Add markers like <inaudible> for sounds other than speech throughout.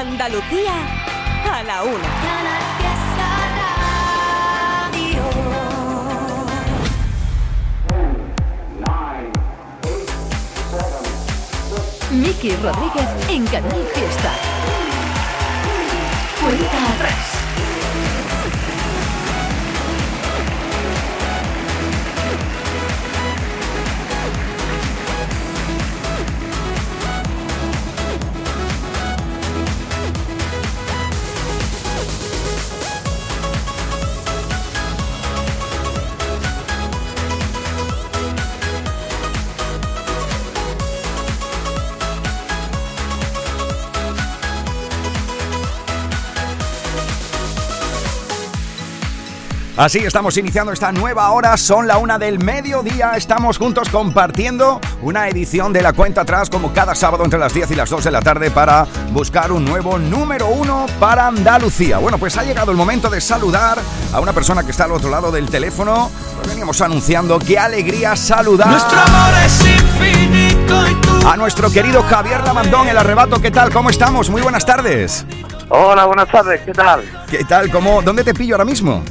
Andalucía a la una. Miki Rodríguez en Canal Fiesta. Cuenta atrás. Así estamos iniciando esta nueva hora, son la una del mediodía, estamos juntos compartiendo una edición de la cuenta atrás como cada sábado entre las 10 y las 2 de la tarde para buscar un nuevo número uno para Andalucía. Bueno, pues ha llegado el momento de saludar a una persona que está al otro lado del teléfono. Veníamos anunciando, qué alegría saludar Nuestro amor es infinito y tú a nuestro querido Javier Lamandón, el arrebato. ¿Qué tal? ¿Cómo estamos? Muy buenas tardes. Hola, buenas tardes, ¿qué tal? ¿Qué tal? ¿Cómo? ¿Dónde te pillo ahora mismo?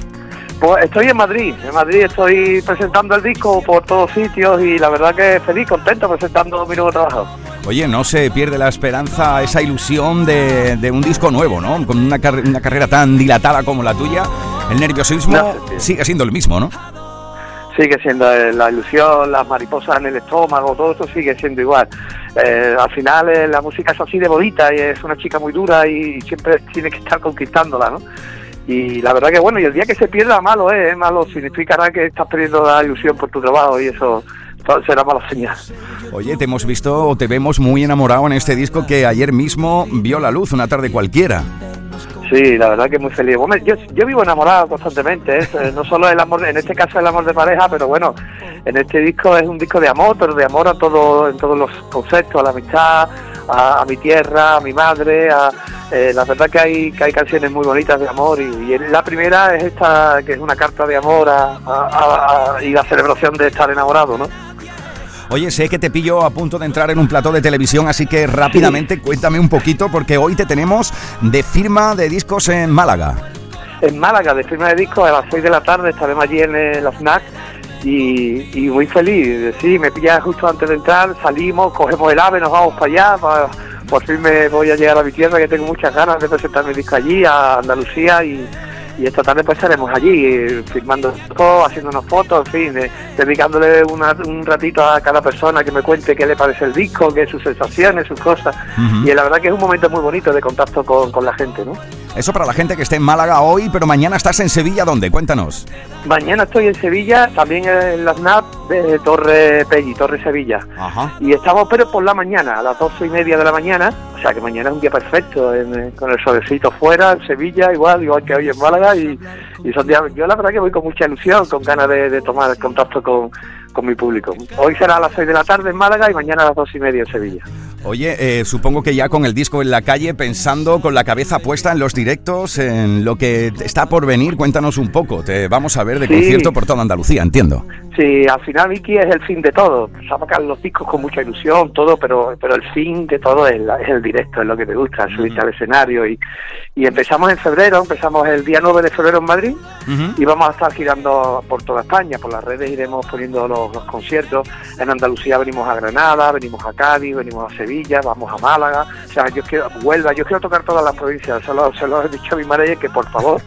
Pues estoy en Madrid, en Madrid estoy presentando el disco por todos sitios y la verdad que feliz, contento presentando mi nuevo trabajo. Oye, no se pierde la esperanza, esa ilusión de, de un disco nuevo, ¿no? Con una, car- una carrera tan dilatada como la tuya, el nerviosismo No, sí, sí. sigue siendo el mismo, ¿no? Sigue siendo la ilusión, las mariposas en el estómago, todo eso sigue siendo igual. Eh, al final eh, la música es así de bonita y es una chica muy dura y siempre tiene que estar conquistándola, ¿no? Y la verdad que bueno, y el día que se pierda malo es, malo significará que estás perdiendo la ilusión por tu trabajo y eso será mala señal. Oye, te hemos visto o te vemos muy enamorado en este disco que ayer mismo vio la luz, una tarde cualquiera. Sí, la verdad que muy feliz. Yo, vivo enamorado constantemente, ¿eh? Eh, no solo el amor, en este caso el amor de pareja, pero bueno, en este disco es un disco de amor, pero de amor a todo, en todos los conceptos, a la amistad, a, mi tierra, a mi madre, a, eh, la verdad que hay, que hay canciones muy bonitas de amor y, la primera es esta, que es una carta de amor a- a- y la celebración de estar enamorado, ¿no? Oye, sé que te pillo a punto de entrar en un plató de televisión, así que rápidamente cuéntame un poquito porque hoy te tenemos de firma de discos en Málaga. en Málaga de firma de disco a las 6 de la tarde estaremos allí en el FNAC y, y muy feliz. Sí, me pilla justo antes de entrar, salimos, cogemos el ave, nos vamos para allá, pa- por fin me voy a llegar a mi tierra que tengo muchas ganas de presentar mi disco allí, a Andalucía y, y esta tarde pues estaremos allí firmando todo, haciéndonos fotos, en fin, eh, dedicándole una- un ratito a cada persona que me cuente qué le parece el disco, qué sus sensaciones, sus cosas. Y la verdad que es un momento muy bonito de contacto con, con la gente, ¿no? Eso para la gente que esté en Málaga hoy, pero mañana estás en Sevilla, ¿dónde? Cuéntanos. Mañana estoy en Sevilla, también en la SNAP de Torre Pelli, Torre Sevilla. Ajá. Y estamos, pero por la mañana, a las doce y media de la mañana. O sea que mañana es un día perfecto, en, con el solecito fuera, en Sevilla, igual, igual que hoy en Málaga. Y, y son días, yo la verdad que voy con mucha ilusión, con ganas de, de tomar contacto con, con mi público. Hoy será a las seis de la tarde en Málaga y mañana a las dos y media en Sevilla. Oye, eh, supongo que ya con el disco en la calle, pensando con la cabeza puesta en los directos, en lo que está por venir, cuéntanos un poco. Te vamos a ver de Sí. concierto por toda Andalucía, entiendo. Sí, al final Vicky es el fin de todo. Sacan los discos con mucha ilusión, todo, pero pero el fin de todo es, la- es el directo, es lo que te gusta, subirte al escenario. Y, y empezamos en febrero, empezamos el día 9 de febrero en Madrid y vamos a estar girando por toda España. Por las redes iremos poniendo los, los conciertos. En Andalucía venimos a Granada, venimos a Cádiz, venimos a Sevilla, vamos a Málaga. O sea, yo quiero, Huelva, yo quiero tocar todas las provincias. Se lo, se he dicho a mi madre que por favor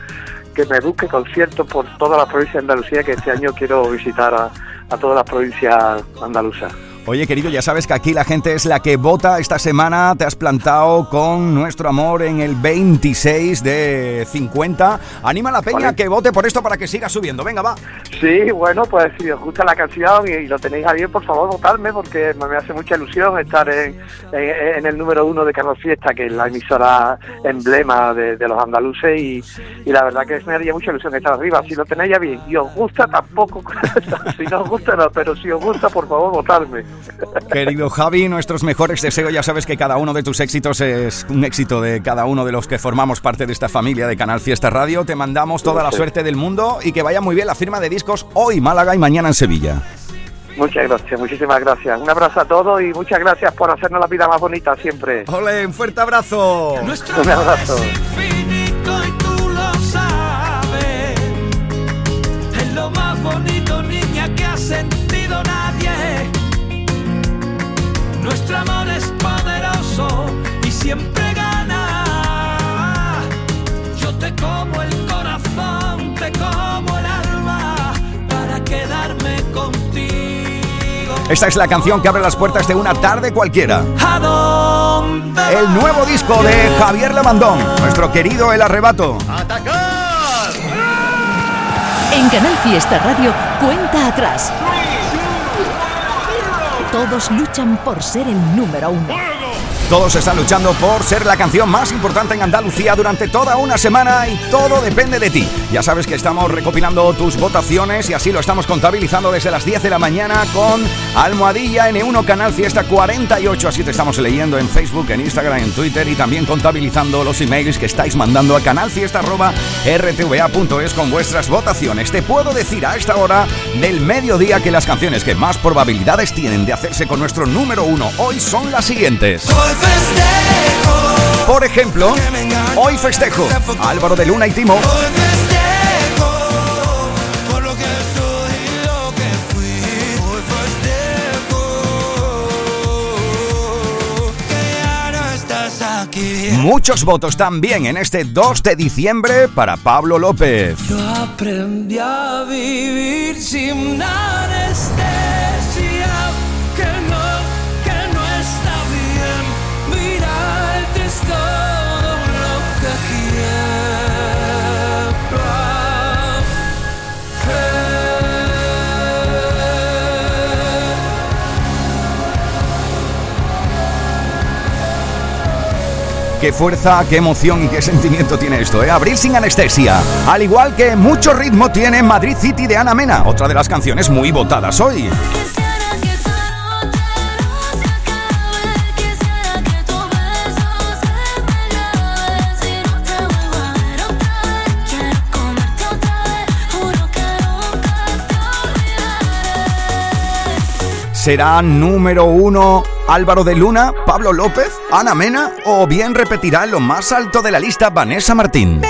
que me busque conciertos por todas las provincias de Andalucía, que este año quiero visitar a todas las provincias andaluzas. Oye, querido, ya sabes que aquí la gente es la que vota. Esta semana te has plantado con nuestro amor en el 26 de 50. Anima a la peña Vale. que vote por esto para que siga subiendo. Venga, va. Sí, bueno, pues si os gusta la canción y, y lo tenéis a bien, por favor, votadme, porque me, me hace mucha ilusión estar en, en- en el número uno de Carlos Fiesta, que es la emisora emblema de, de los andaluces, y, y la verdad que me haría mucha ilusión estar arriba. Si lo tenéis ya bien y os gusta, tampoco. <laughs> si no os gusta, no, pero si os gusta, por favor, votadme. Querido Javi, nuestros mejores deseos. Ya sabes que cada uno de tus éxitos es un éxito de cada uno de los que formamos parte de esta familia de Canal Fiesta Radio. Te mandamos toda la suerte del mundo y que vaya muy bien la firma de discos hoy Málaga y mañana en Sevilla. Muchas gracias, muchísimas gracias. Un abrazo a todos y muchas gracias por hacernos la vida más bonita siempre. Ole, un fuerte abrazo. un abrazo. lo más bonito, niña, que ha sentido nadie. Nuestro amor es poderoso y siempre gana. Yo te como el corazón, te como el alma para quedarme contigo. Esta es la canción que abre las puertas de una tarde cualquiera. ¿A dónde El nuevo disco de Javier Lamandón, nuestro querido El Arrebato. En Canal Fiesta Radio, cuenta atrás. Todos luchan por ser el número uno. Todos están luchando por ser la canción más importante en Andalucía durante toda una semana y todo depende de ti. Ya sabes que estamos recopilando tus votaciones y así lo estamos contabilizando desde las 10 de la mañana con Almohadilla N1 Canal Fiesta 48. Así te estamos leyendo en Facebook, en Instagram, en Twitter y también contabilizando los emails que estáis mandando a canalfiesta.rtva.es con vuestras votaciones. Te puedo decir a esta hora del mediodía que las canciones que más probabilidades tienen de hacerse con nuestro número uno hoy son las siguientes. Por ejemplo, hoy festejo Álvaro de Luna y Timo. Muchos votos también en este 2 de diciembre para Pablo López. Yo aprendí a vivir sin anestesia, Qué fuerza, qué emoción y qué sentimiento tiene esto, ¿eh? Abrir sin anestesia. Al igual que mucho ritmo tiene Madrid City de Ana Mena, otra de las canciones muy votadas hoy. ¿Será número uno Álvaro de Luna, Pablo López, Ana Mena o bien repetirá lo más alto de la lista Vanessa Martín?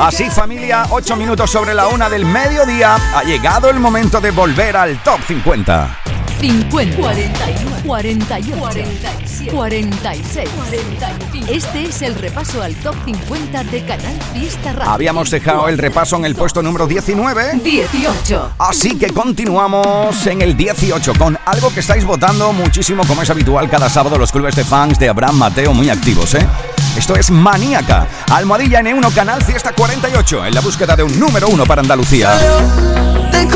Así familia, 8 minutos sobre la una del mediodía, ha llegado el momento de volver al top 50. 50, 41, 48, 47, 46, 45. Este es el repaso al top 50 de Canal Fiesta Radio. Habíamos dejado el repaso en el puesto número 19. 18. Así que continuamos en el 18 con algo que estáis votando muchísimo como es habitual cada sábado los clubes de fans de Abraham Mateo muy activos, ¿eh? Esto es Maníaca, Almohadilla N1 Canal Fiesta 48 en la búsqueda de un número uno para Andalucía. Te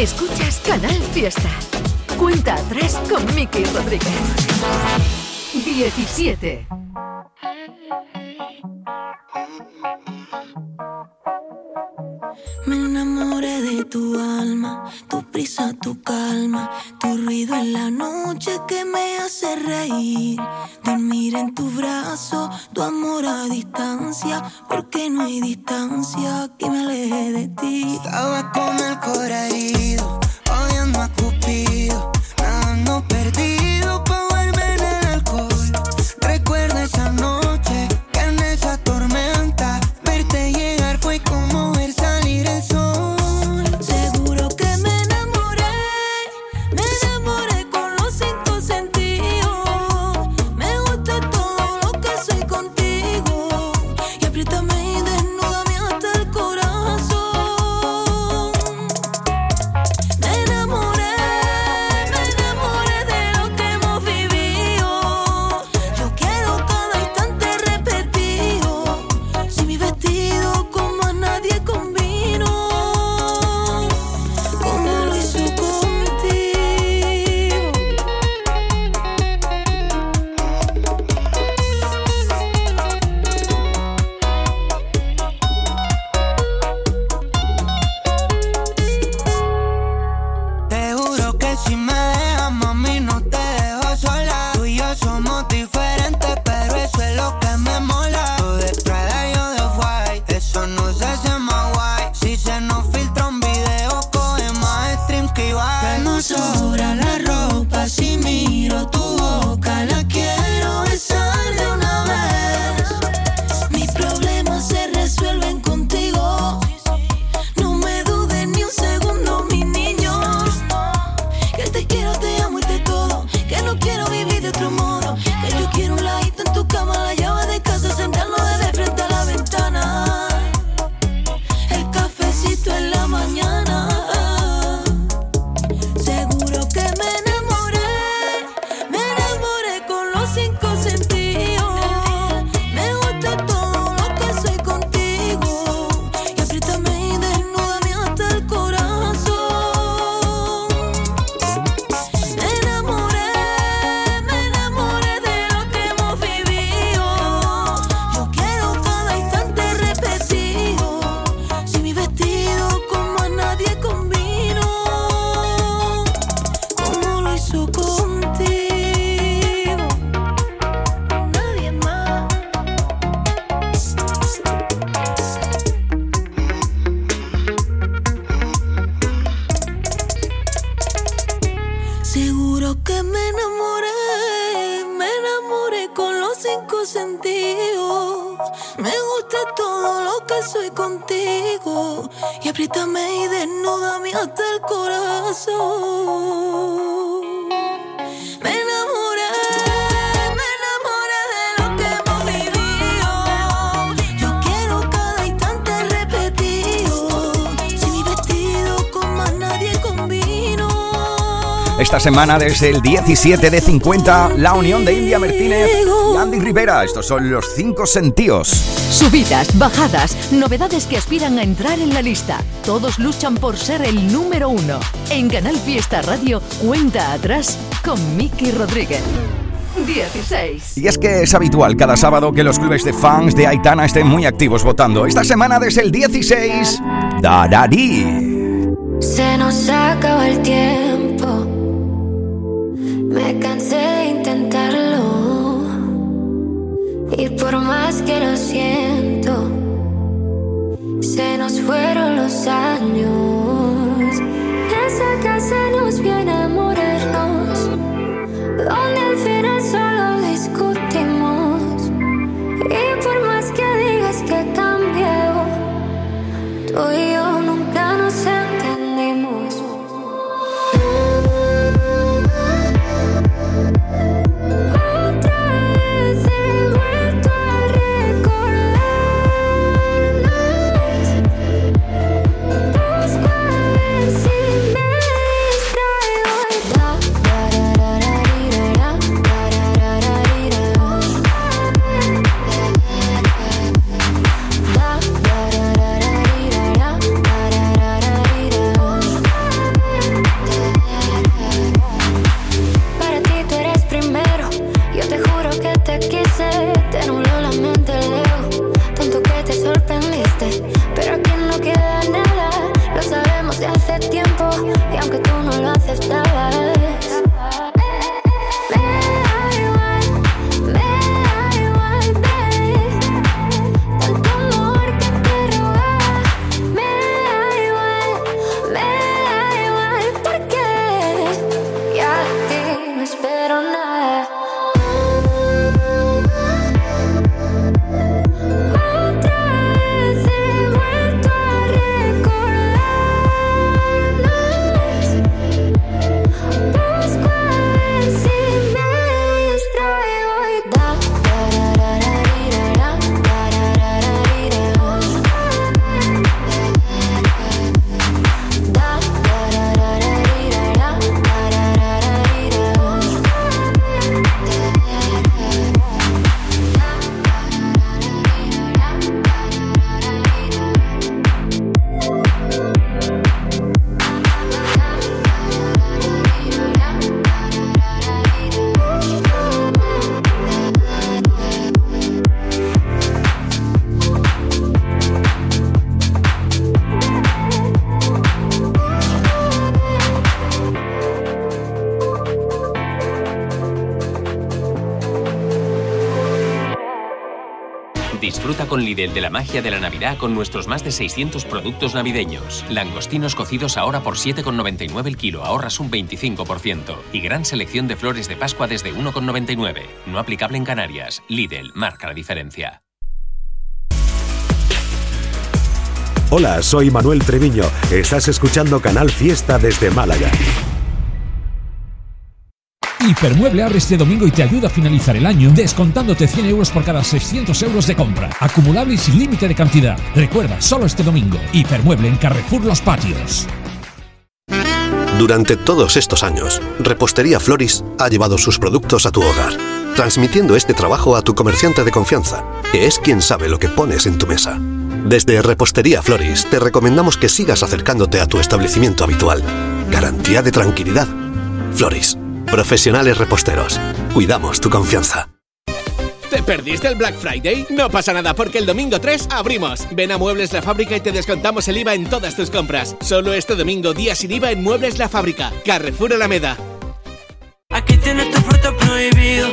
Escuchas Canal Fiesta. Cuenta atrás con Miki Rodríguez. 17. Me enamoré de tu alma tu calma, tu ruido en la noche que me hace reír. Dormir en tu brazo, tu amor a distancia, porque no hay distancia que me aleje de ti. Estaba con el corazón herido semana desde el 17 de 50, la unión de India Martínez y Andy Rivera. Estos son los cinco sentidos. Subidas, bajadas, novedades que aspiran a entrar en la lista. Todos luchan por ser el número uno. En Canal Fiesta Radio, cuenta atrás con Miki Rodríguez. 16. Y es que es habitual cada sábado que los clubes de fans de Aitana estén muy activos votando. Esta semana desde el 16, Dadadi. Se nos acaba el tiempo. Me cansé de intentarlo. Y por más que lo siento, se nos fueron los años. Esa casa nos viene Lidl de la magia de la Navidad con nuestros más de 600 productos navideños. Langostinos cocidos ahora por 7,99 el kilo, ahorras un 25%. Y gran selección de flores de Pascua desde 1,99. No aplicable en Canarias. Lidl marca la diferencia. Hola, soy Manuel Treviño. Estás escuchando Canal Fiesta desde Málaga. Hipermueble abre este domingo y te ayuda a finalizar el año descontándote 100 euros por cada 600 euros de compra. Acumulable sin límite de cantidad. Recuerda, solo este domingo. Hipermueble en Carrefour Los Patios. Durante todos estos años, Repostería Floris ha llevado sus productos a tu hogar, transmitiendo este trabajo a tu comerciante de confianza, que es quien sabe lo que pones en tu mesa. Desde Repostería Floris te recomendamos que sigas acercándote a tu establecimiento habitual. Garantía de tranquilidad. Floris, profesionales reposteros. Cuidamos tu confianza. ¿Te perdiste el Black Friday? No pasa nada porque el domingo 3 abrimos. Ven a Muebles La Fábrica y te descontamos el IVA en todas tus compras. Solo este domingo, día sin IVA en Muebles La Fábrica. Carrefour Alameda. Aquí tienes tu fruto prohibido.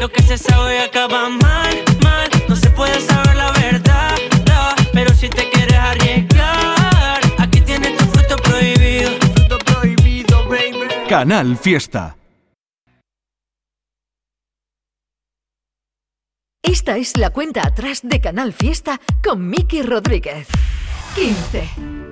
Lo que se sabe acaba mal, mal. No se puede saber la verdad, da, pero si te quieres arriesgar, aquí tienes tu fruto prohibido. Fruto prohibido, baby. Canal Fiesta. Esta es la cuenta atrás de Canal Fiesta con Miki Rodríguez. 15.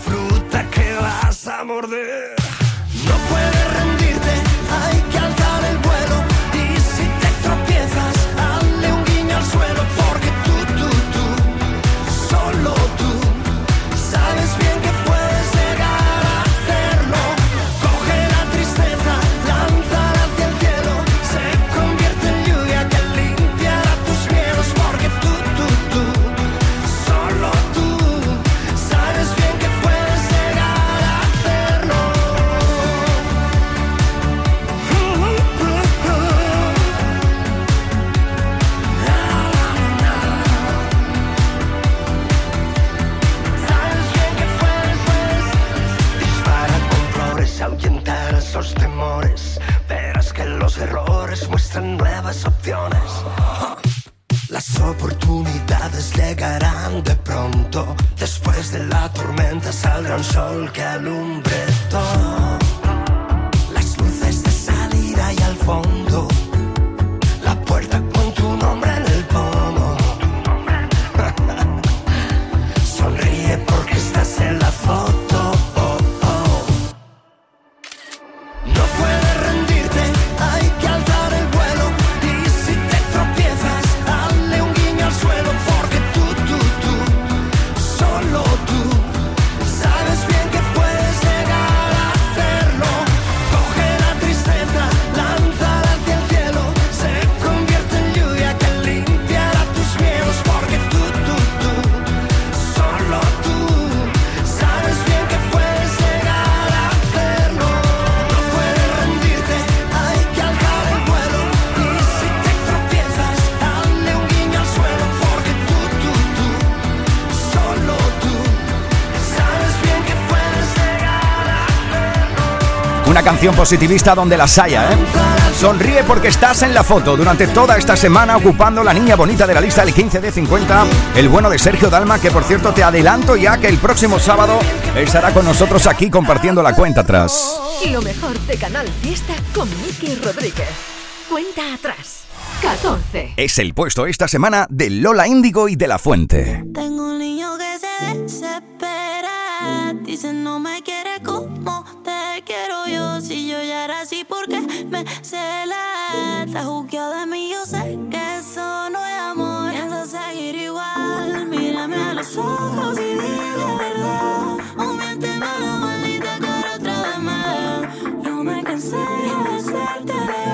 morder. Canción positivista donde las haya, ¿eh? Sonríe porque estás en la foto. Durante toda esta semana ocupando la niña bonita de la lista del 15 de 50, el bueno de Sergio Dalma, que por cierto te adelanto ya que el próximo sábado estará con nosotros aquí compartiendo la cuenta atrás. Lo mejor de Canal Fiesta con Miki Rodríguez. Cuenta atrás. 14. Es el puesto esta semana de Lola Índigo y de la Fuente. Tengo un niño que se desespera. Dice no me me cela? Está juzgado de mí, yo sé que eso no es amor. Piensa seguir igual. Mírame a los ojos y dime la verdad. O miénteme la maldita cara otra vez más. No me cansé de hacerte leal.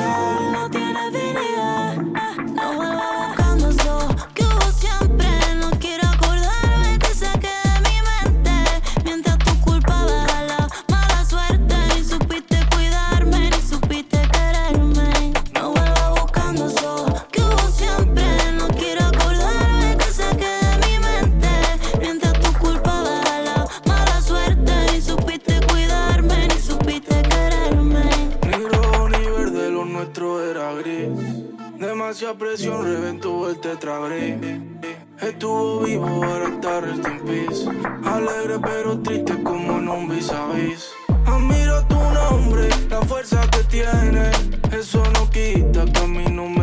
Presión reventó el tetragris. Estuvo vivo, ahora está rest in. Alegre pero triste como en un vis a vis. Admiro tu nombre, la fuerza que tiene. Eso no quita que a mí no me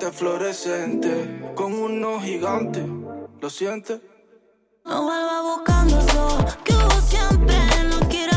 cartel fluorescente. Con unos gigantes, ¿lo sientes? No vuelvas buscando eso que hubo siempre. No quiero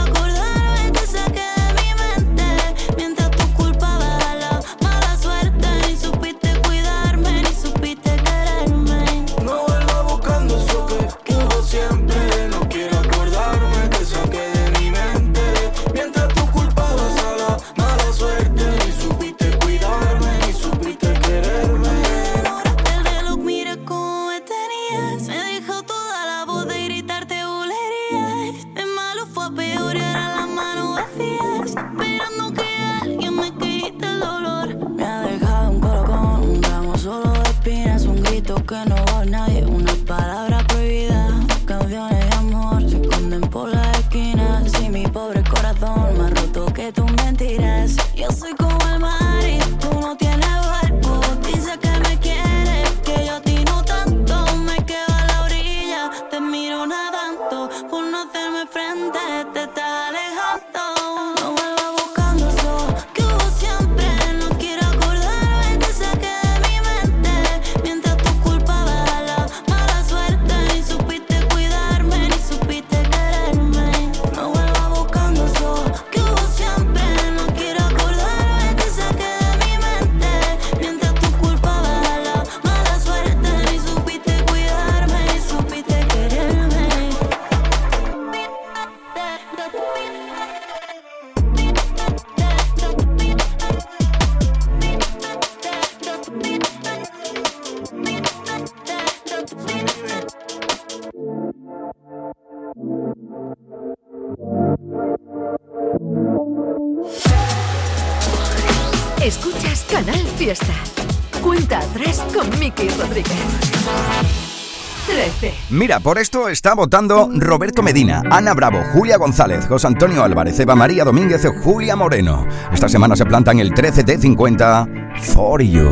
Por esto está votando Roberto Medina, Ana Bravo, Julia González, José Antonio Álvarez, Eva María Domínguez Julia Moreno. Esta semana se plantan el 13 de 50 For You.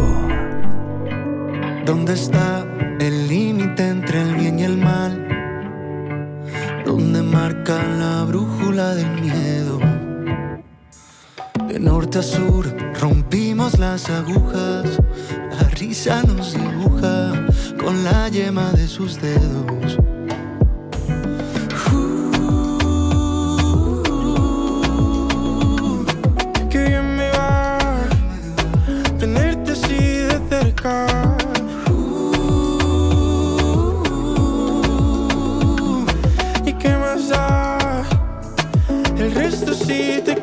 ¿Dónde está el límite entre el bien y el mal? ¿Dónde marca la brújula del miedo? De norte a sur rompimos las agujas, la risa nos dibuja con la yema de sus dedos. Que bien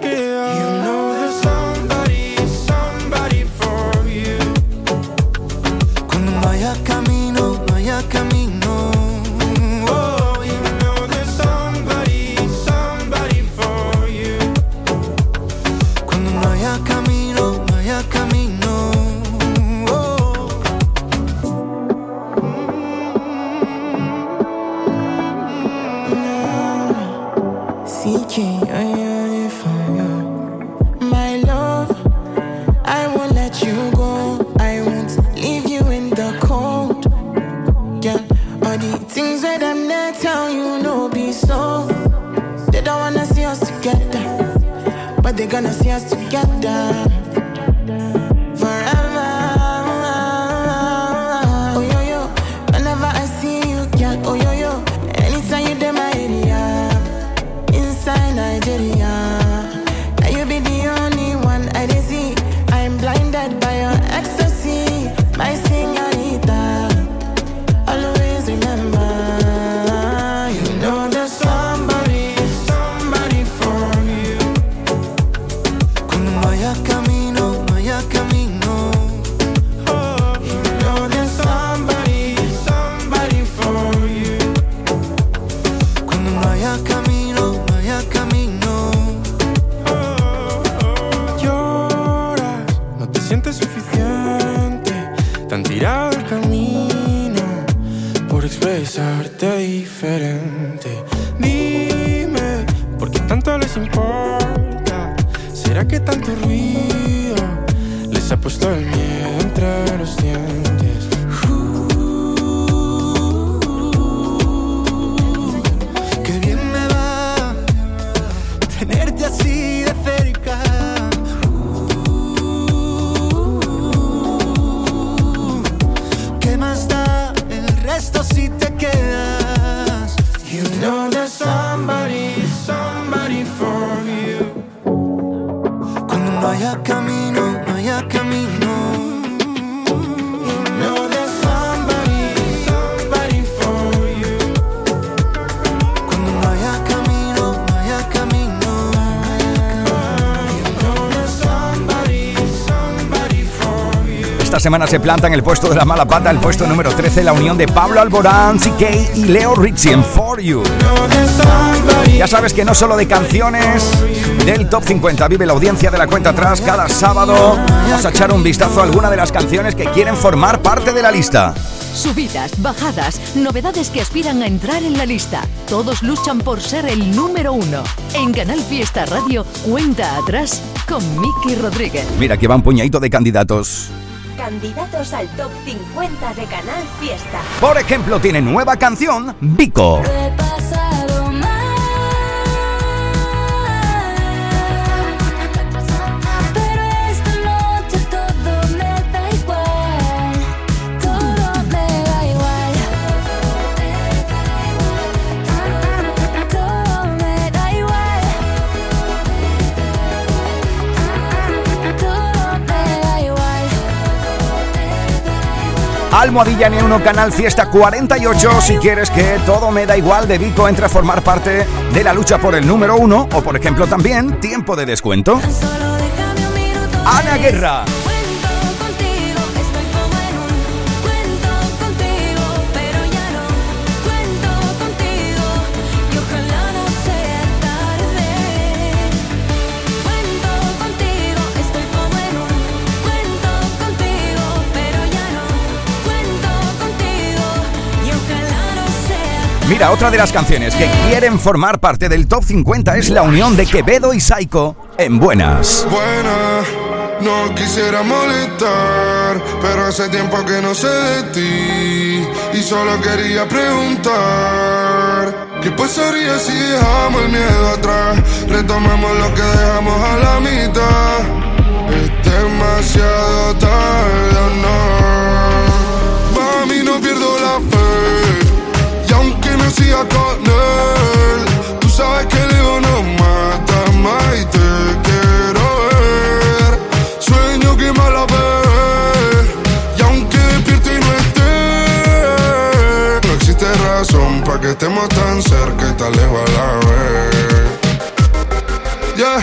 down. Semana se planta en el puesto de la mala pata, el puesto número 13, la unión de Pablo Alborán, CK y Leo Rizzi en For You. Ya sabes que no solo de canciones del Top 50 vive la audiencia de la cuenta atrás cada sábado. Vamos a echar un vistazo a alguna de las canciones que quieren formar parte de la lista. Subidas, bajadas, novedades que aspiran a entrar en la lista. Todos luchan por ser el número uno. En Canal Fiesta Radio, cuenta atrás con Miki Rodríguez. Mira, que va un puñadito de candidatos. Candidatos al top 50 de Canal Fiesta. Por ejemplo, tiene nueva canción, Vico. Almohadilla N1 Canal Fiesta 48. Si quieres que todo me da igual de Vico entre a formar parte de la lucha por el número uno. O por ejemplo también, tiempo de descuento. Ana Guerra. Mira, otra de las canciones que quieren formar parte del top 50 es la unión de Quevedo y Saiko en Buenas. Buena, no quisiera molestar, pero hace tiempo que no sé de ti y solo quería preguntar. ¿Qué pasaría si dejamos el miedo atrás? Retomamos lo que dejamos a la mitad. Es demasiado tarde, ¿o no. Siga con él, tú sabes que el ego no mata más y te quiero ver. Sueño que me la ve. Y aunque despierto y no esté, no existe razón para que estemos tan cerca y tan lejos a la vez. Yeah,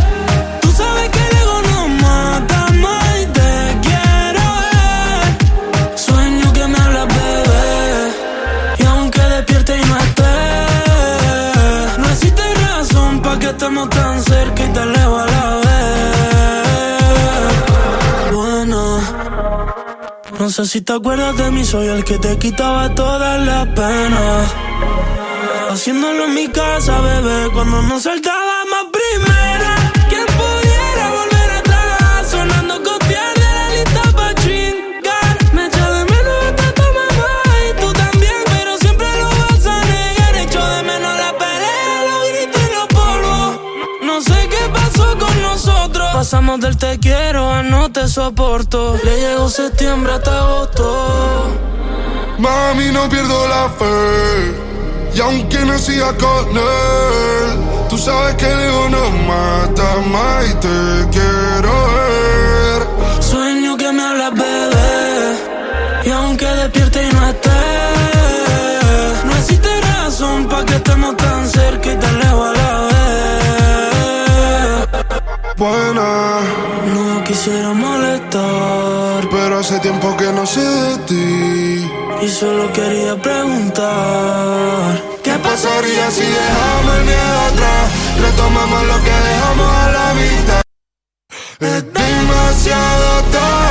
No sé si te acuerdas de mí, soy el que te quitaba todas las penas. Haciéndolo en mi casa, bebé, cuando nos saltábamos primera. Pasamos del te quiero a no te soporto. Le llegó septiembre hasta agosto. Mami, no pierdo la fe. Y aunque no siga con él, tú sabes que el ego no mata más y te quiero ver. Sueño que me hablas, bebé. Y aunque despierte y no esté, no existe razón para que estemos tan cerca y tan lejos Buena, No quisiera molestar, pero hace tiempo que no sé de ti. y solo quería preguntar: ¿Qué pasaría si dejamos el miedo atrás? Retomamos lo que dejamos a la mitad. Es demasiado tarde.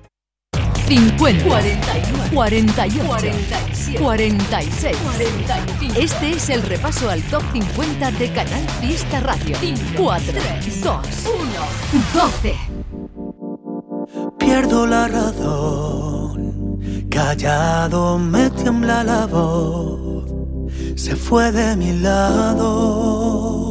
50, 41, 48, 47, 46, 45. Este es el repaso al top 50 de Canal Fiesta Radio. 4, 2, 1, 12. Pierdo la razón, callado me tiembla la voz, se fue de mi lado.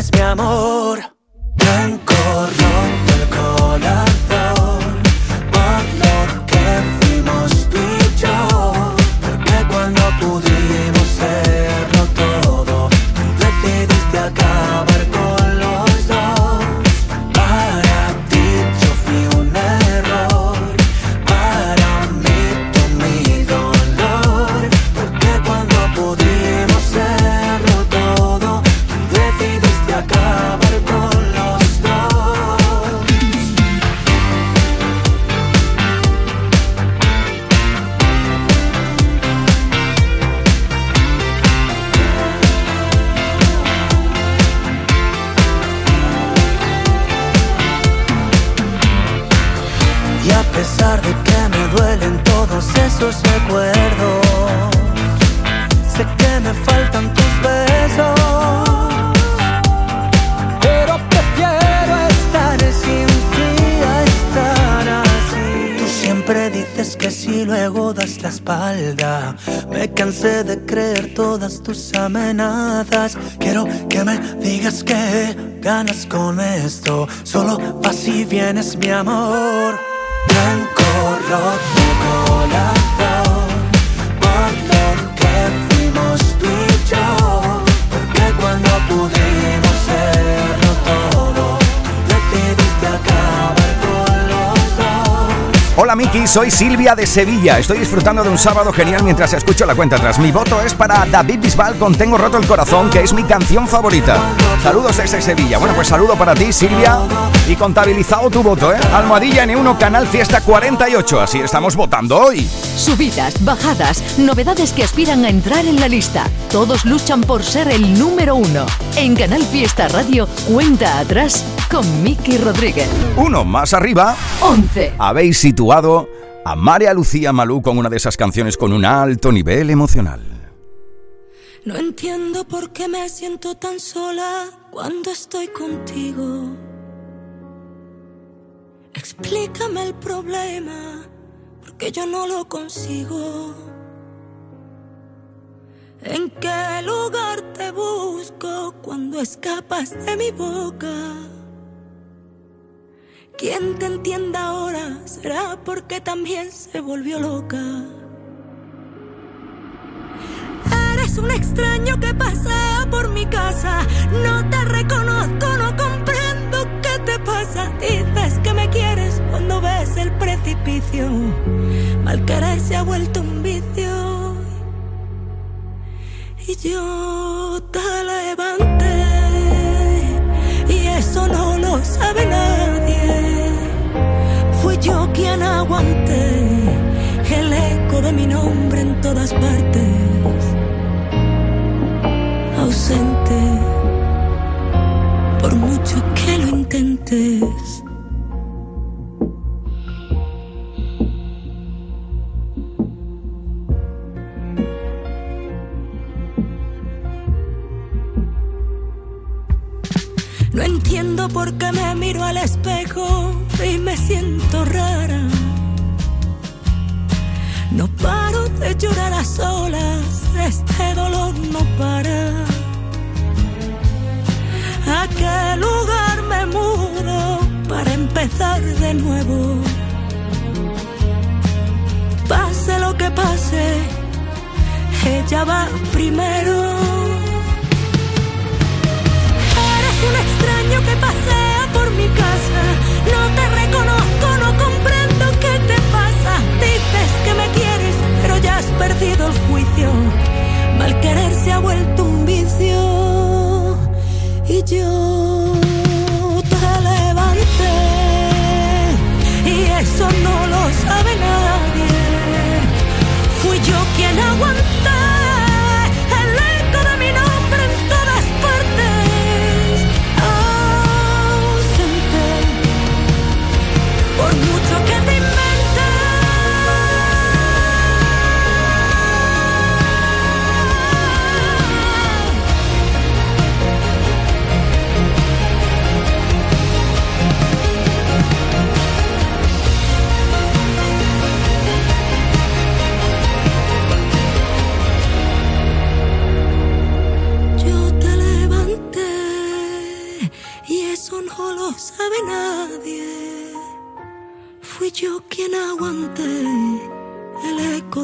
vienes, mi amor. Tus amenazas. Quiero que me digas que ganas con esto. Solo vas y vienes, mi amor. Miki, soy Silvia de Sevilla. Estoy disfrutando de un sábado genial mientras escucho la cuenta atrás. Mi voto es para David Bisbal con Tengo roto el corazón, que es mi canción favorita. Saludos desde Sevilla. Bueno, pues saludo para ti, Silvia. Y contabilizado tu voto, ¿eh? Almohadilla N1 Canal Fiesta 48. Así estamos votando hoy. Subidas, bajadas, novedades que aspiran a entrar en la lista. Todos luchan por ser el número uno. En Canal Fiesta Radio, cuenta atrás con Miki Rodríguez. Uno más arriba. 11. Habéis situado a María Lucía Malú con una de esas canciones con un alto nivel emocional. No entiendo por qué me siento tan sola cuando estoy contigo. Explícame el problema, porque yo no lo consigo. ¿En qué lugar cuando escapas de mi boca. Quien te entienda ahora será porque también se volvió loca. Eres un extraño que pasea por mi casa. No te reconozco, no comprendo te pasa. Dices que me quieres cuando ves el precipicio. Mal querer se ha vuelto un vicio. Y yo te levanté. Y eso no lo sabe nadie. Fui yo quien aguanté el eco de mi nombre en todas partes ausente, por mucho que No entiendo por qué me miro al espejo y me siento rara. No paro de llorar a solas, este dolor no para. ¿A qué lugar me mudo para empezar de nuevo? Pase lo que pase, ella va primero. Eres un extraño que pasea por mi casa. No te reconozco, no comprendo qué te pasa. Dices que me quieres, pero ya has perdido el juicio. Mal querer se ha vuelto un yo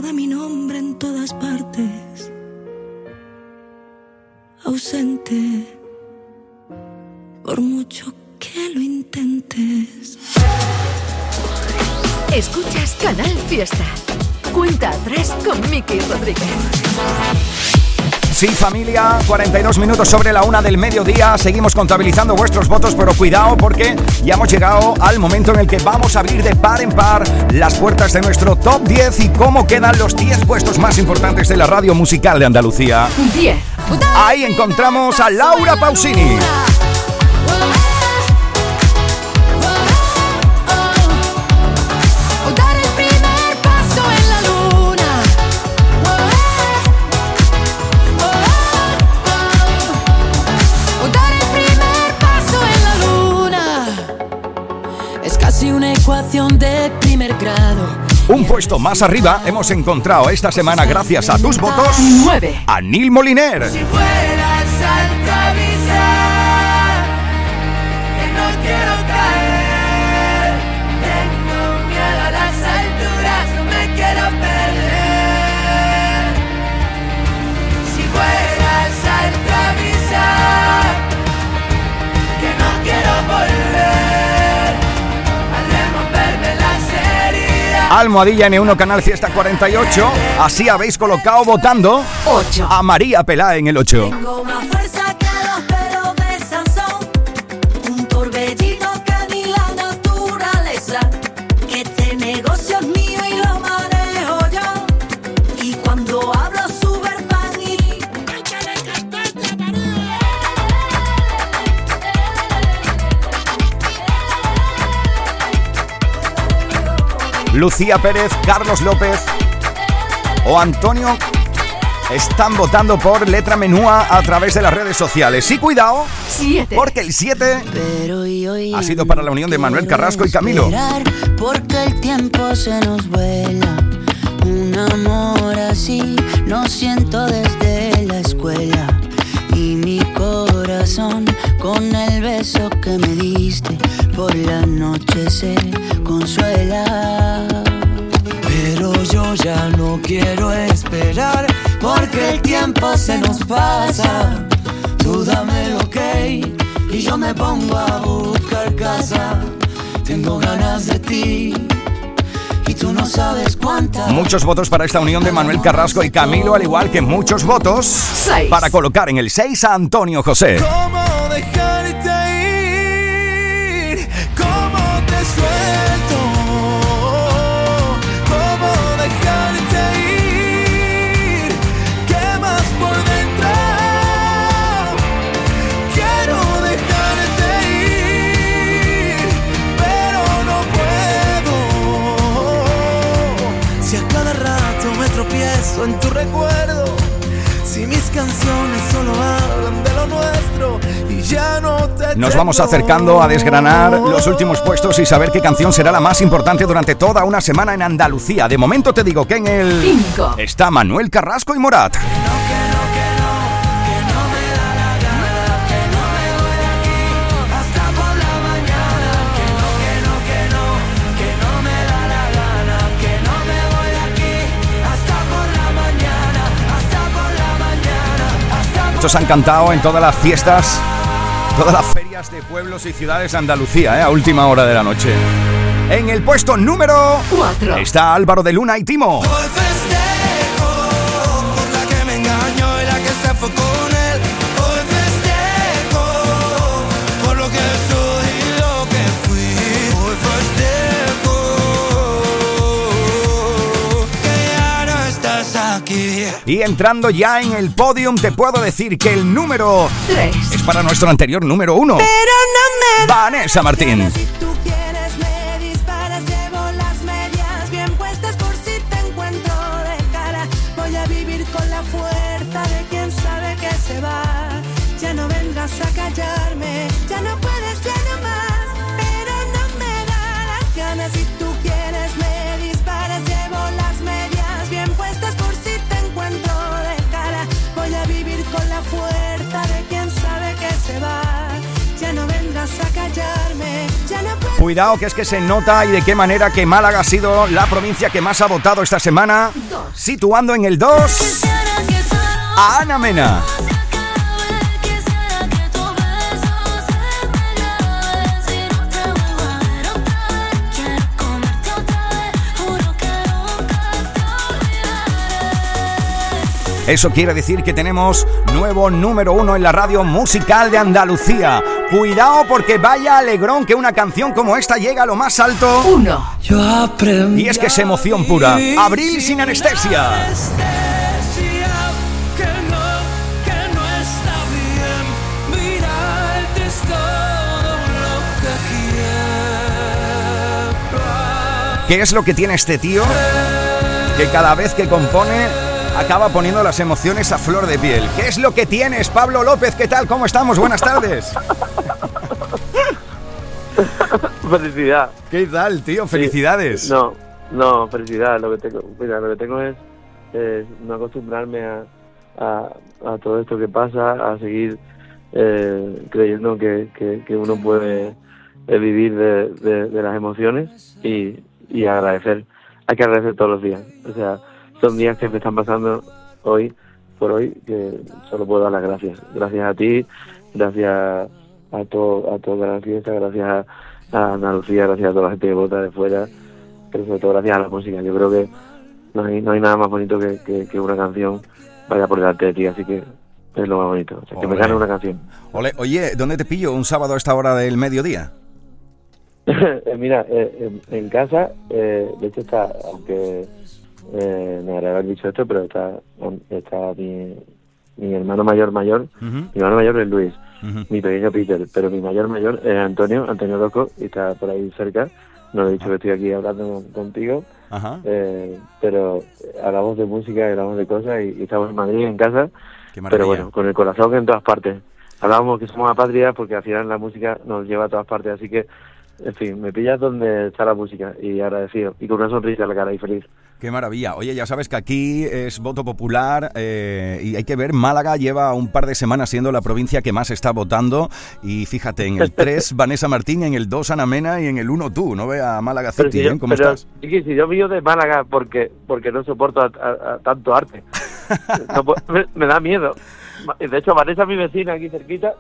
de mi nombre en todas partes. Ausente, por mucho que lo intentes. Escuchas Canal Fiesta. Cuenta atrás con Miki Rodríguez. Sí, familia, 42 minutos sobre la una del mediodía. Seguimos contabilizando vuestros votos, pero cuidado porque ya hemos llegado al momento en el que vamos a abrir de par en par las puertas de nuestro top 10 y cómo quedan los 10 puestos más importantes de la radio musical de Andalucía. 10. Ahí encontramos a Laura Pausini. Un puesto más arriba hemos encontrado esta semana, gracias a tus votos, 9. a Neil Moliner. Fueras Almohadilla N1 Canal Fiesta 48. Así habéis colocado votando 8. a María Pelá en el 8. Tengo más Lucía Pérez, Carlos López o Antonio están votando por letra menúa a través de las redes sociales. Y cuidado, 7. porque el 7 Pero y hoy ha sido para la unión de Manuel Carrasco y Camilo. Porque el tiempo se nos vuela. Un amor así no siento desde la escuela. Y mi corazón la noche se consuela. Pero yo ya no quiero esperar porque el tiempo se nos pasa. Tú dame el ok y yo me pongo a buscar casa. Tengo ganas de ti y tú no sabes cuántas. Muchos votos para esta unión de Manuel Carrasco y Camilo, al igual que muchos votos para colocar en el 6 a Antonio José. ¿Cómo dejarte ir? ¿Cómo te suelto? ¿Cómo dejarte ir? ¿Qué más por dentro? Quiero dejarte ir, pero no puedo. Si a cada rato me tropiezo en tu recuerdo. Si mis canciones solo hablan de lo nuestro y ya no te Nos vamos acercando a desgranar los últimos puestos y saber qué canción será la más importante durante toda una semana en Andalucía. De momento te digo que en el está Manuel Carrasco y Morat. Muchos han cantado en todas las fiestas, todas las ferias de pueblos y ciudades de Andalucía, ¿eh? a última hora de la noche. En el puesto número 4 está Álvaro de Luna y Timo. Y entrando ya en el podium, te puedo decir que el número 3 es para nuestro anterior número 1. Pero no me Vanessa Martín. Cuidado que es que se nota y de qué manera que Málaga ha sido la provincia que más ha votado esta semana, situando en el 2 a Ana Mena. Eso quiere decir que tenemos nuevo número uno en la radio musical de Andalucía. Cuidado porque vaya alegrón que una canción como esta llega a lo más alto. Uno. Yo aprendí Y es que es emoción pura. Abril sin anestesia. ¿Qué es lo que tiene este tío? Que cada vez que compone acaba poniendo las emociones a flor de piel. ¿Qué es lo que tienes, Pablo López? ¿Qué tal? ¿Cómo estamos? Buenas tardes. <laughs> Felicidad. ¿Qué tal, tío? Felicidades. No, no, felicidad. Lo que tengo, mira, lo que tengo es no acostumbrarme a, a, a todo esto que pasa, a seguir eh, creyendo que, que, que uno puede eh, vivir de, de- de las emociones y, y agradecer. Hay que agradecer todos los días. O sea, son días que me están pasando hoy por hoy que solo puedo dar las gracias. Gracias a ti, gracias a todo a toda la fiesta, gracias a, a Andalucía, gracias a toda la gente que vota de fuera, pero sobre todo gracias a la música. Yo creo que no hay, no hay nada más bonito que, que, que una canción vaya por delante de ti, así que es lo más bonito. O sea, que me gane una canción. Oye, ¿dónde te pillo un sábado a esta hora del mediodía? <laughs> Eh, Mira, eh, en, en casa, eh, de hecho está, aunque eh, me agrada haber dicho esto, pero está, está mi, mi hermano mayor mayor, mi hermano mayor es Luis, mi pequeño Peter, pero mi mayor mayor es Antonio, Antonio Rocco, y está por ahí cerca. No le he dicho que estoy aquí hablando contigo, Ajá. eh, pero hablamos de música, hablamos de cosas y, y estamos en Madrid en casa, pero bueno, con el corazón en todas partes. Hablábamos que somos apátridas porque al final la música nos lleva a todas partes, así que, en fin, me pillas donde está la música y agradecido y con una sonrisa en la cara y feliz. Qué maravilla. Oye, ya sabes que aquí es voto popular eh, y hay que ver, Málaga lleva un par de semanas siendo la provincia que más está votando y fíjate, en el <laughs> 3 Vanessa Martín, en el 2 Ana Mena y en el 1 tú, ¿no ve a Málaga City? si yo- ¿eh? ¿Cómo pero, estás? Chiqui, si yo vivo de Málaga porque porque no soporto a- a- a tanto arte. <laughs> No puedo- me, me da miedo. De hecho, Vanessa es mi vecina aquí cerquita,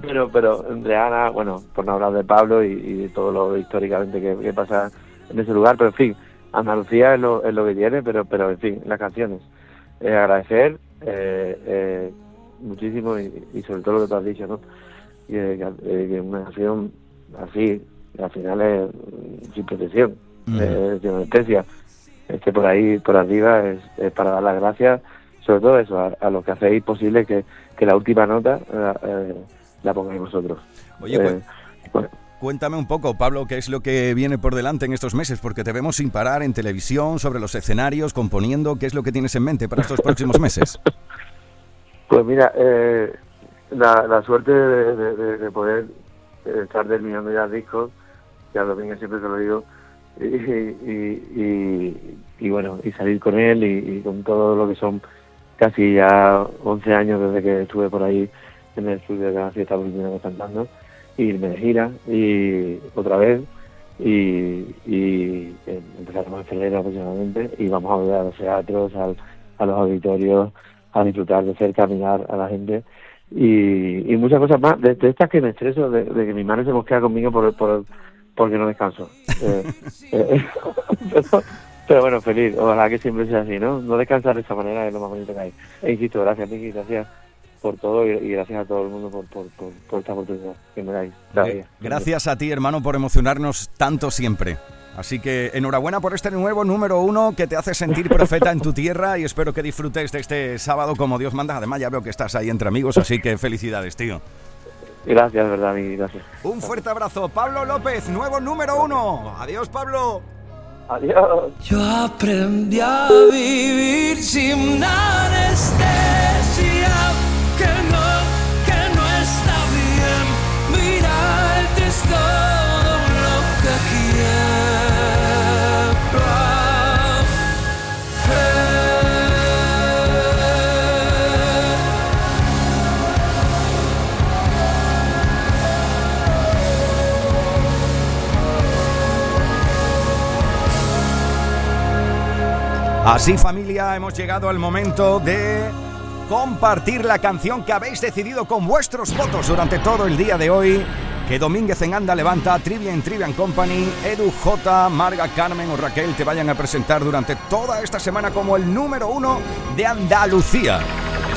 pero pero entre Ana, bueno, por no hablar de Pablo y, y de todo lo históricamente que, que pasa en ese lugar, pero en fin, Andalucía es lo, es lo que tiene, pero pero en fin, las canciones. Eh, agradecer eh, eh, muchísimo y, y sobre todo lo que tú has dicho, ¿no? Que, eh, una canción así, al final es mm, sin protección, Ujú. eh, sin anestesia, este por ahí, por arriba, es, es para dar las gracias, sobre todo eso, a, a los que hacéis posible que, que la última nota eh, eh, la pongáis vosotros. Oye, Eh, pues, Cuéntame un poco, Pablo, qué es lo que viene por delante en estos meses, porque te vemos sin parar en televisión, sobre los escenarios, componiendo. ¿Qué es lo que tienes en mente para estos próximos meses? <laughs> Pues mira, eh, la, la suerte de, de- de- de poder eh, estar terminando ya el disco, que a Domínguez siempre se lo digo, y, y, y- y bueno, y salir con él y, y con todo lo que son casi ya 11 años desde que estuve por ahí en el estudio de la fiesta Bohemiana cantando, y irme de gira y otra vez y, y empezaremos en febrero aproximadamente y vamos a volver a los teatros, al- a los auditorios, a disfrutar de cerca, a mirar a la gente y, y muchas cosas más. De, de estas que me estreso de, de que mi madre se mosquea conmigo por, por porque no descanso. <laughs> Eh, eh, <laughs> pero, pero bueno feliz ojalá que siempre sea así no no descansar de esa manera es lo más bonito que hay e insisto gracias Miki gracias por todo y, gracias a todo el mundo por, por, por, por esta oportunidad que me dais Gracias. Eh, Gracias a ti, hermano, por emocionarnos tanto siempre. Así que enhorabuena por este nuevo número uno que te hace sentir profeta en tu <laughs> tierra y espero que disfrutes de este sábado como Dios manda. Además, ya veo que estás ahí entre amigos, así que felicidades, tío. gracias verdad Miki gracias Un fuerte abrazo, Pablo López, nuevo número uno. Adiós, Pablo. Adiós. Yo aprendí a vivir sin anestesia, que no, que no está bien. Mirarte es Así familia, hemos llegado al momento de compartir la canción que habéis decidido con vuestros votos durante todo el día de hoy. Que Domínguez en Anda levanta, Trivia en Trivian Company, Edu J, Marga, Carmen o Raquel te vayan a presentar durante toda esta semana como el número uno de Andalucía.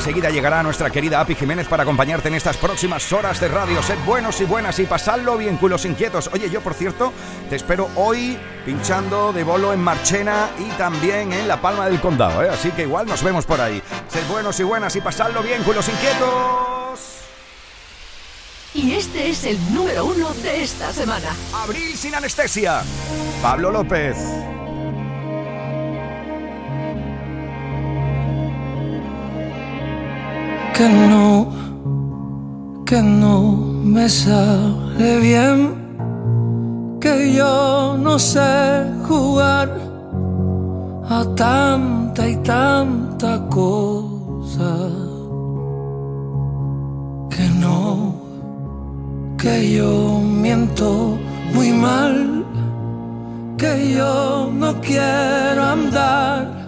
Enseguida llegará nuestra querida Api Jiménez para acompañarte en estas próximas horas de radio. Sed buenos y buenas y pasadlo bien, culos inquietos. Oye, yo por cierto, te espero hoy pinchando de bolo en Marchena y también en La Palma del Condado, ¿eh? así que igual nos vemos por ahí. Sed buenos y buenas y pasadlo bien, culos inquietos. Y este es el número uno de esta semana. Abril sin anestesia. Pablo López. Que no, que no me sale bien, que yo no sé jugar a tanta y tanta cosa, que no, que yo miento muy mal, que yo no quiero andar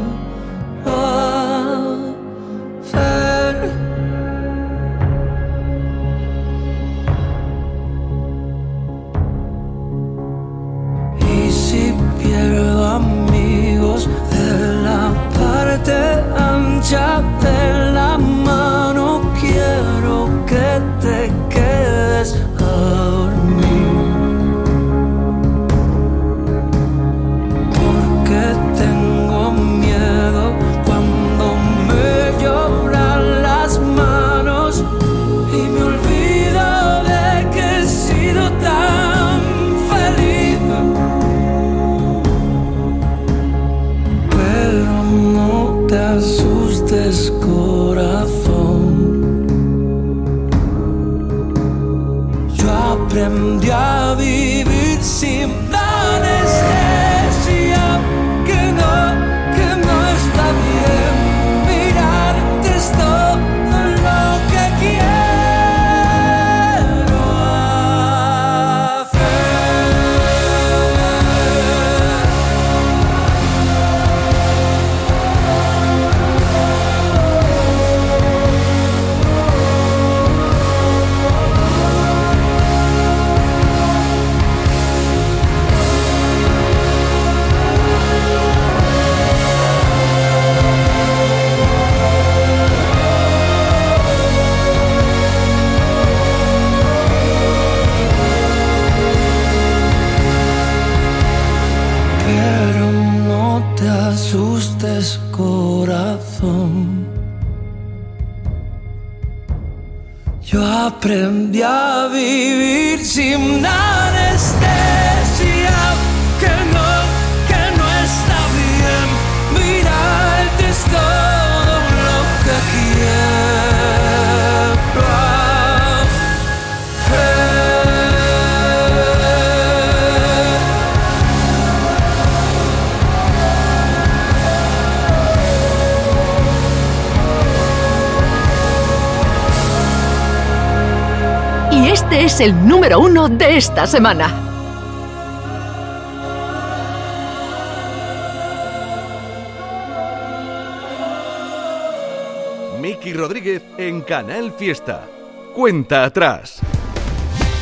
Y si pierdo amigos es el número uno de esta semana. Miki Rodríguez en Canal Fiesta. Cuenta atrás.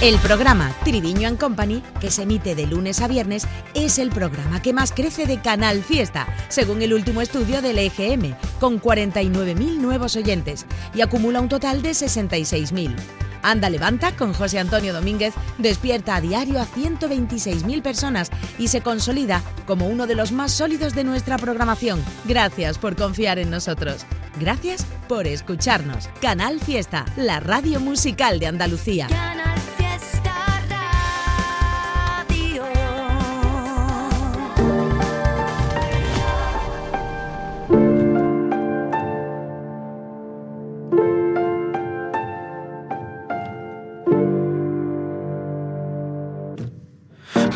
El programa Triviño and Company, que se emite de lunes a viernes, es el programa que más crece de Canal Fiesta, según el último estudio del EGM, con 49.000 nuevos oyentes y acumula un total de 66.000. Anda Levanta con José Antonio Domínguez despierta a diario a 126.000 personas y se consolida como uno de los más sólidos de nuestra programación. Gracias por confiar en nosotros. Gracias por escucharnos. Canal Fiesta, la radio musical de Andalucía.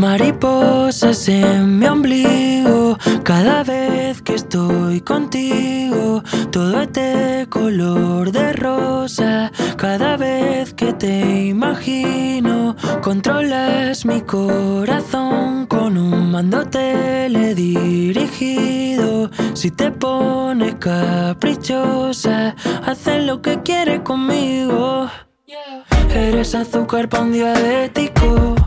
Mariposas en mi ombligo, cada vez que estoy contigo, todo es de color de rosa, cada vez que te imagino, controlas mi corazón con un mando teledirigido, si te pones caprichosa, haces lo que quieres conmigo. Eres azúcar para un diabético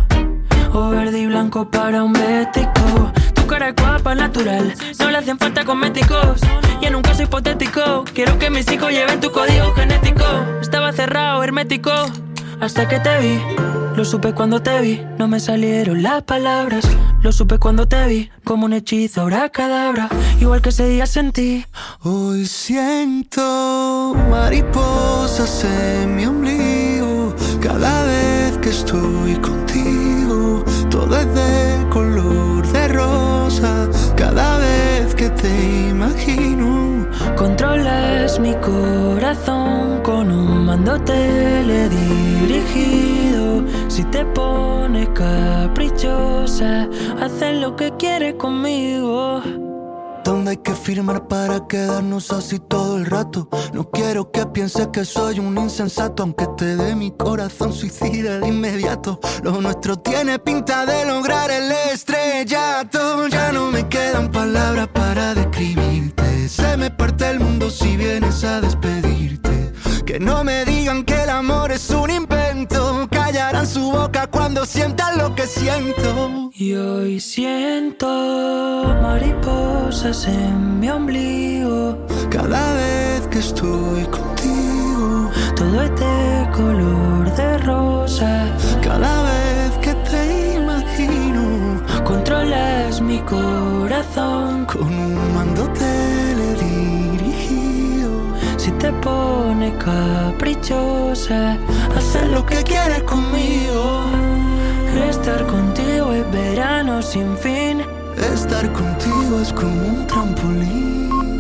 para un bético. Tu cara es guapa, natural, no le hacen falta cosméticos. Y en un caso hipotético, quiero que mis hijos lleven tu código genético. Estaba cerrado, hermético, hasta que te vi. Lo supe cuando te vi, no me salieron las palabras. Lo supe cuando te vi, como un hechizo, ahora cadabra. Igual que ese día sentí. Hoy siento mariposas en mi ombligo cada vez que estoy contigo. Todo es de color de rosa cada vez que te imagino. Controlas mi corazón con un mando teledirigido. Si te pones caprichosa, haces lo que quieres conmigo. ¿Dónde hay que firmar para quedarnos así todo el rato? No quiero que pienses que soy un insensato, aunque te dé mi corazón suicida de inmediato. Lo nuestro tiene pinta de lograr el estrellato. Ya no me quedan palabras para describirte. Se me parte el mundo si vienes a despedirte. Que no me digan que el amor es un invento. Callarán su boca cuando sientan lo que siento. Y hoy siento mariposas en mi ombligo. Cada vez que estoy contigo, todo es de color de rosa. Cada vez que te imagino, controlas mi corazón con un mando teledirigido. Si te pones caprichosa, hacer lo que quieras conmigo. Estar contigo es verano sin fin. Estar contigo es como un trampolín.